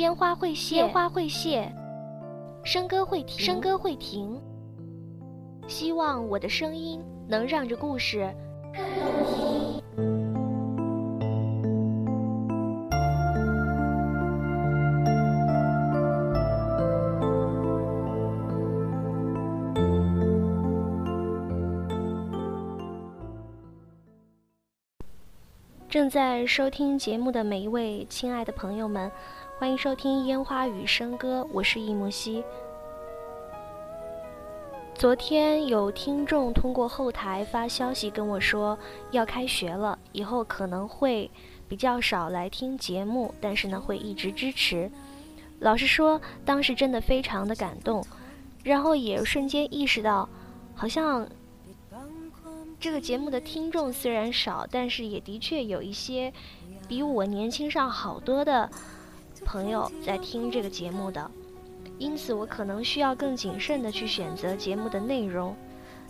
烟花会谢，烟花会谢，笙歌会停，笙歌会停。希望我的声音能让这故事更动听。正在收听节目的每一位亲爱的朋友们，欢迎收听《烟花与笙歌》，我是易木西。昨天有听众通过后台发消息跟我说，要开学了，以后可能会比较少来听节目，但是呢会一直支持。老实说，当时真的非常的感动，然后也瞬间意识到，好像。这个节目的听众虽然少，但是也的确有一些比我年轻上好多的朋友在听这个节目的，因此我可能需要更谨慎的去选择节目的内容。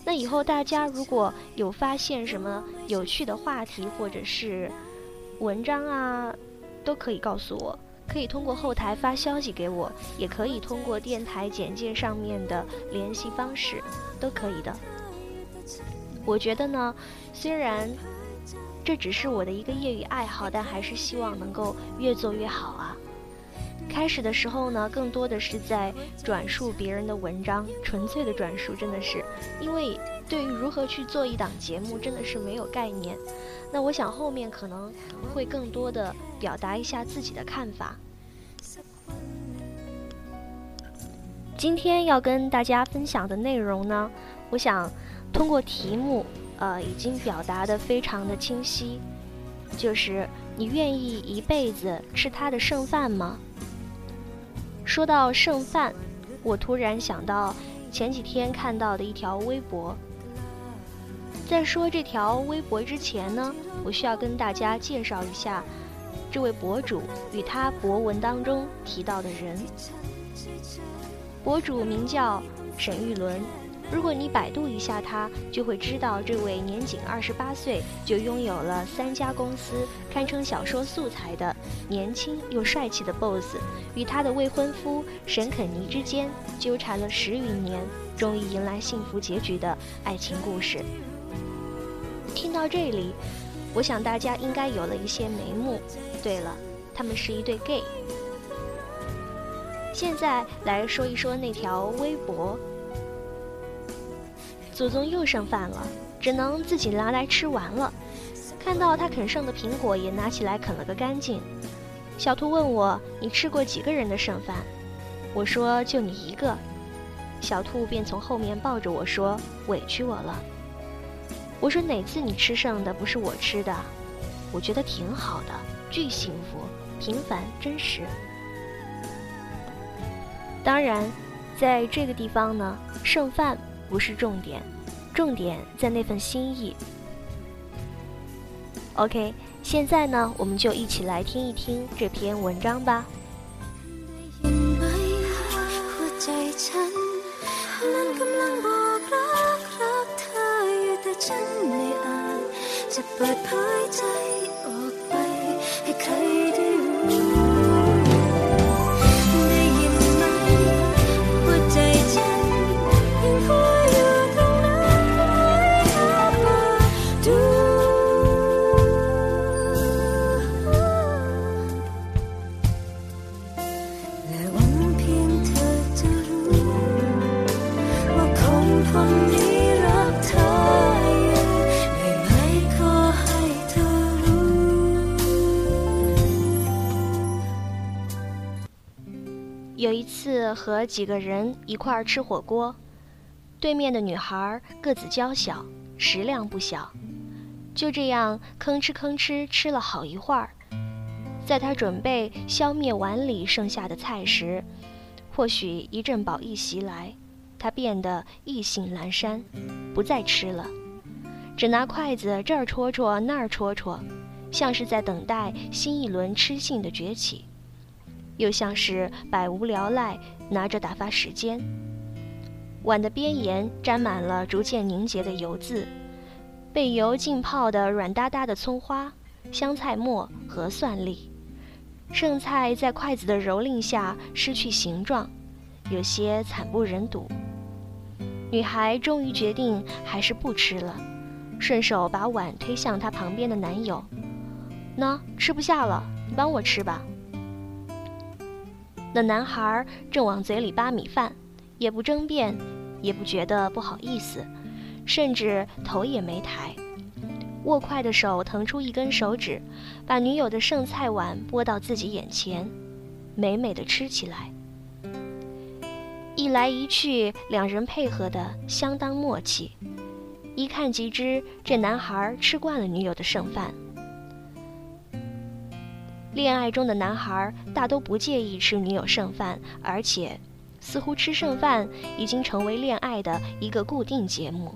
那以后大家如果有发现什么有趣的话题或者是文章啊，都可以告诉我，可以通过后台发消息给我，也可以通过电台简介上面的联系方式，都可以的。我觉得呢，虽然这只是我的一个业余爱好，但还是希望能够越做越好啊。开始的时候呢，更多的是在转述别人的文章，纯粹的转述，真的是因为对于如何去做一档节目，真的是没有概念。那我想后面可能会更多的表达一下自己的看法。今天要跟大家分享的内容呢，我想。通过题目，呃，已经表达的非常的清晰，就是你愿意一辈子吃他的剩饭吗？说到剩饭，我突然想到前几天看到的一条微博。在说这条微博之前呢，我需要跟大家介绍一下这位博主与他博文当中提到的人。博主名叫沈玉伦。如果你百度一下他，就会知道这位年仅二十八岁就拥有了三家公司，堪称小说素材的年轻又帅气的 BOSS，与他的未婚夫沈肯尼之间纠缠了十余年，终于迎来幸福结局的爱情故事。听到这里，我想大家应该有了一些眉目。对了，他们是一对 gay。现在来说一说那条微博。祖宗又剩饭了，只能自己拿来吃完了。看到他啃剩的苹果，也拿起来啃了个干净。小兔问我：“你吃过几个人的剩饭？”我说：“就你一个。”小兔便从后面抱着我说：“委屈我了。”我说：“哪次你吃剩的不是我吃的？我觉得挺好的，巨幸福，平凡真实。”当然，在这个地方呢，剩饭不是重点。重点在那份心意。OK，现在呢，我们就一起来听一听这篇文章吧。一次和几个人一块儿吃火锅，对面的女孩个子娇小，食量不小，就这样吭哧吭哧吃了好一会儿。在她准备消灭碗里剩下的菜时，或许一阵饱意袭来，她变得意兴阑珊，不再吃了，只拿筷子这儿戳戳那儿戳戳，像是在等待新一轮吃性的崛起。又像是百无聊赖，拿着打发时间。碗的边沿沾满了逐渐凝结的油渍，被油浸泡的软哒哒的葱花、香菜末和蒜粒，剩菜在筷子的蹂躏下失去形状，有些惨不忍睹。女孩终于决定还是不吃了，顺手把碗推向她旁边的男友：“喏，吃不下了，你帮我吃吧。”那男孩正往嘴里扒米饭，也不争辩，也不觉得不好意思，甚至头也没抬。握筷的手腾出一根手指，把女友的剩菜碗拨到自己眼前，美美的吃起来。一来一去，两人配合的相当默契，一看即知这男孩吃惯了女友的剩饭。恋爱中的男孩大都不介意吃女友剩饭，而且似乎吃剩饭已经成为恋爱的一个固定节目。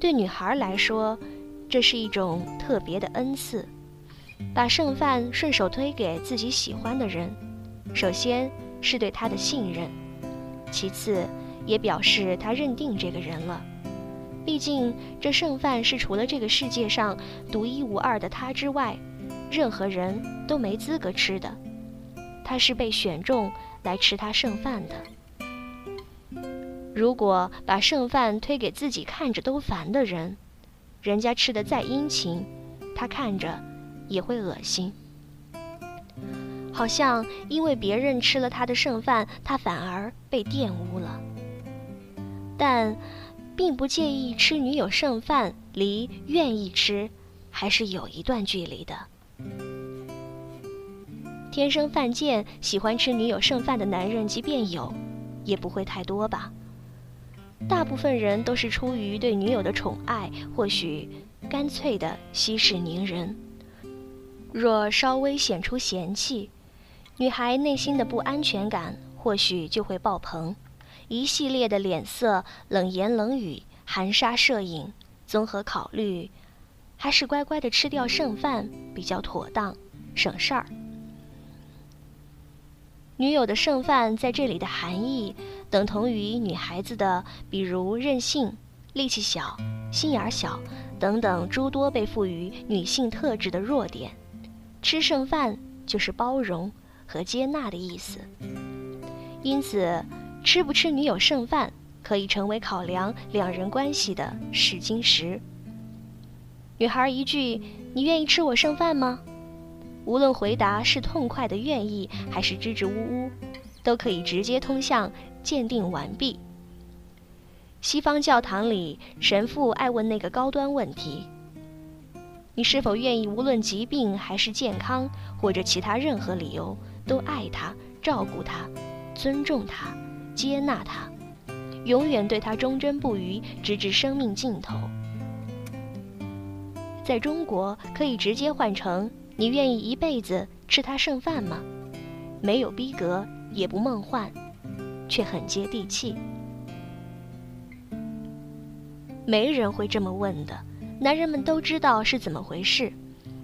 对女孩来说，这是一种特别的恩赐，把剩饭顺手推给自己喜欢的人，首先是对他的信任，其次也表示他认定这个人了。毕竟这剩饭是除了这个世界上独一无二的他之外，任何人都没资格吃的。他是被选中来吃他剩饭的。如果把剩饭推给自己看着都烦的人，人家吃的再殷勤，他看着也会恶心。好像因为别人吃了他的剩饭，他反而被玷污了。但，并不介意吃女友剩饭，离愿意吃还是有一段距离的。天生犯贱、喜欢吃女友剩饭的男人，即便有，也不会太多吧。大部分人都是出于对女友的宠爱，或许干脆的息事宁人。若稍微显出嫌弃，女孩内心的不安全感或许就会爆棚，一系列的脸色、冷言冷语、含沙射影，综合考虑，还是乖乖的吃掉剩饭比较妥当，省事儿。女友的剩饭在这里的含义。等同于女孩子的，比如任性、力气小、心眼儿小等等诸多被赋予女性特质的弱点。吃剩饭就是包容和接纳的意思。因此，吃不吃女友剩饭可以成为考量两人关系的试金石。女孩一句“你愿意吃我剩饭吗？”无论回答是痛快的愿意，还是支支吾吾，都可以直接通向。鉴定完毕。西方教堂里，神父爱问那个高端问题：“你是否愿意，无论疾病还是健康，或者其他任何理由，都爱他、照顾他、尊重他、接纳他，永远对他忠贞不渝，直至生命尽头？”在中国，可以直接换成：“你愿意一辈子吃他剩饭吗？”没有逼格，也不梦幻。却很接地气，没人会这么问的。男人们都知道是怎么回事。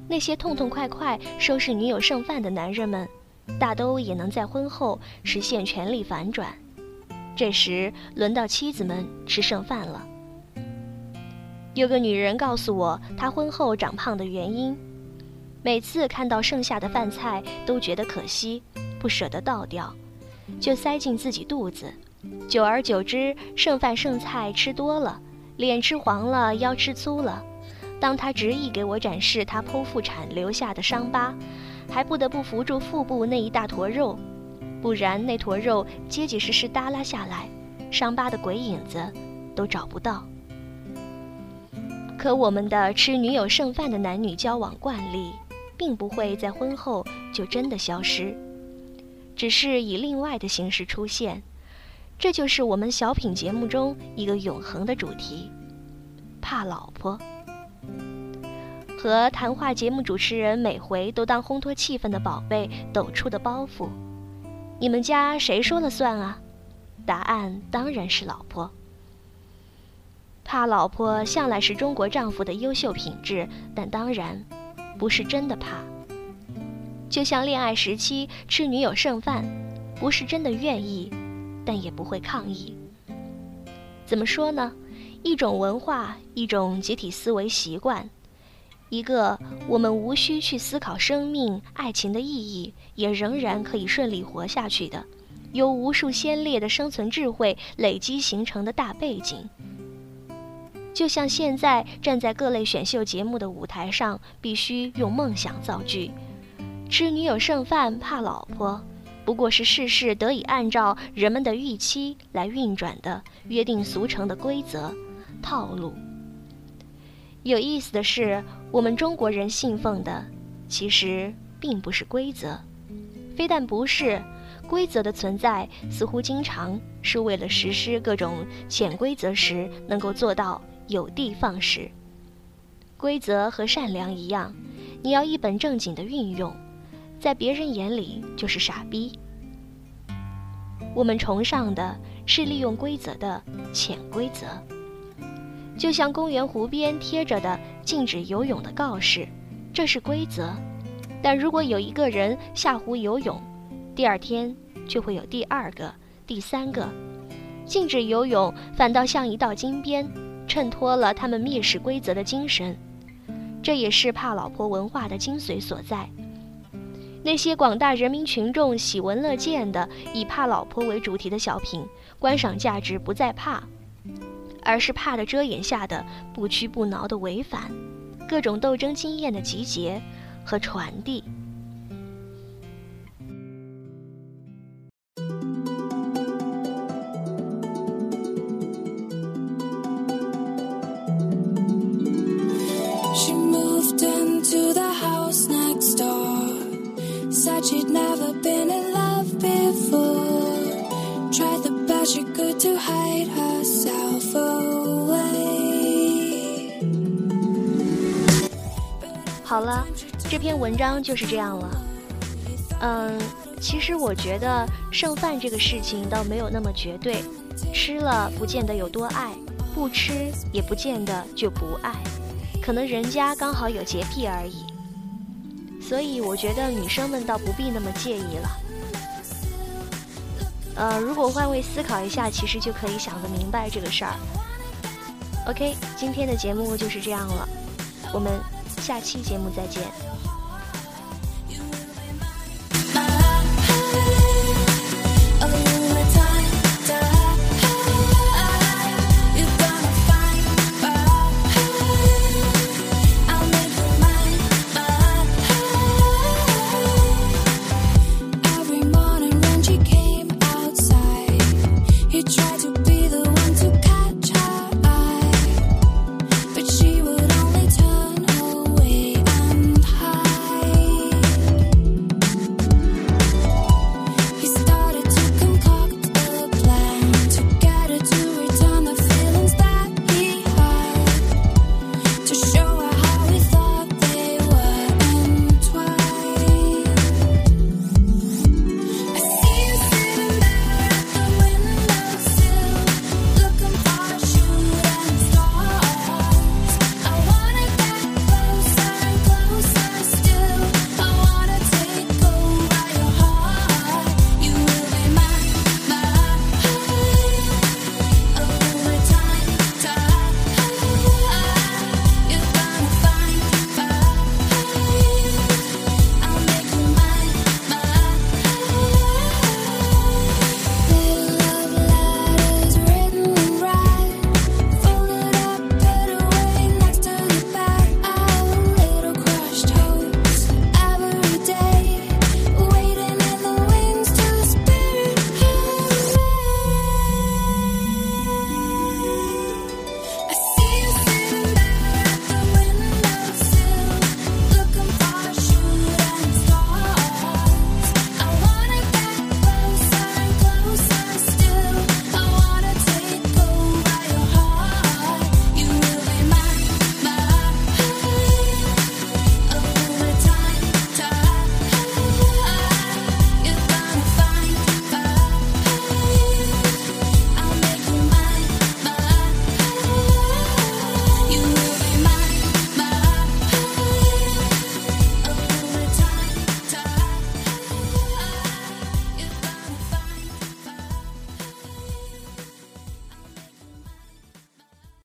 那些痛痛快快收拾女友剩饭的男人们，大都也能在婚后实现权力反转。这时轮到妻子们吃剩饭了。有个女人告诉我，她婚后长胖的原因：每次看到剩下的饭菜，都觉得可惜，不舍得倒掉。就塞进自己肚子，久而久之，剩饭剩菜吃多了，脸吃黄了，腰吃粗了。当她执意给我展示她剖腹产留下的伤疤，还不得不扶住腹部那一大坨肉，不然那坨肉结结实实耷拉下来，伤疤的鬼影子都找不到。可我们的吃女友剩饭的男女交往惯例，并不会在婚后就真的消失。只是以另外的形式出现，这就是我们小品节目中一个永恒的主题——怕老婆。和谈话节目主持人每回都当烘托气氛的宝贝抖出的包袱，你们家谁说了算啊？答案当然是老婆。怕老婆向来是中国丈夫的优秀品质，但当然不是真的怕。就像恋爱时期吃女友剩饭，不是真的愿意，但也不会抗议。怎么说呢？一种文化，一种集体思维习惯，一个我们无需去思考生命、爱情的意义，也仍然可以顺利活下去的，由无数先烈的生存智慧累积形成的大背景。就像现在站在各类选秀节目的舞台上，必须用梦想造句，吃女友剩饭怕老婆，不过是事事得以按照人们的预期来运转的约定俗成的规则套路。有意思的是，我们中国人信奉的其实并不是规则，非但不是规则的存在，似乎经常是为了实施各种潜规则时能够做到。有的放矢。规则和善良一样，你要一本正经的运用，在别人眼里就是傻逼。我们崇尚的是利用规则的潜规则，就像公园湖边贴着的禁止游泳的告示，这是规则。但如果有一个人下湖游泳，第二天就会有第二个、第三个，禁止游泳反倒像一道金边。衬托了他们蔑视规则的精神，这也是怕老婆文化的精髓所在。那些广大人民群众喜闻乐见的以怕老婆为主题的小品，观赏价值不在怕，而是怕的遮掩下的不屈不挠的违反，各种斗争经验的集结和传递。好了，这篇文章就是这样了。嗯，其实我觉得剩饭这个事情倒没有那么绝对，吃了不见得有多爱，不吃也不见得就不爱，可能人家刚好有洁癖而已。所以我觉得女生们倒不必那么介意了。呃，如果换位思考一下，其实就可以想得明白这个事儿。OK，今天的节目就是这样了，我们下期节目再见。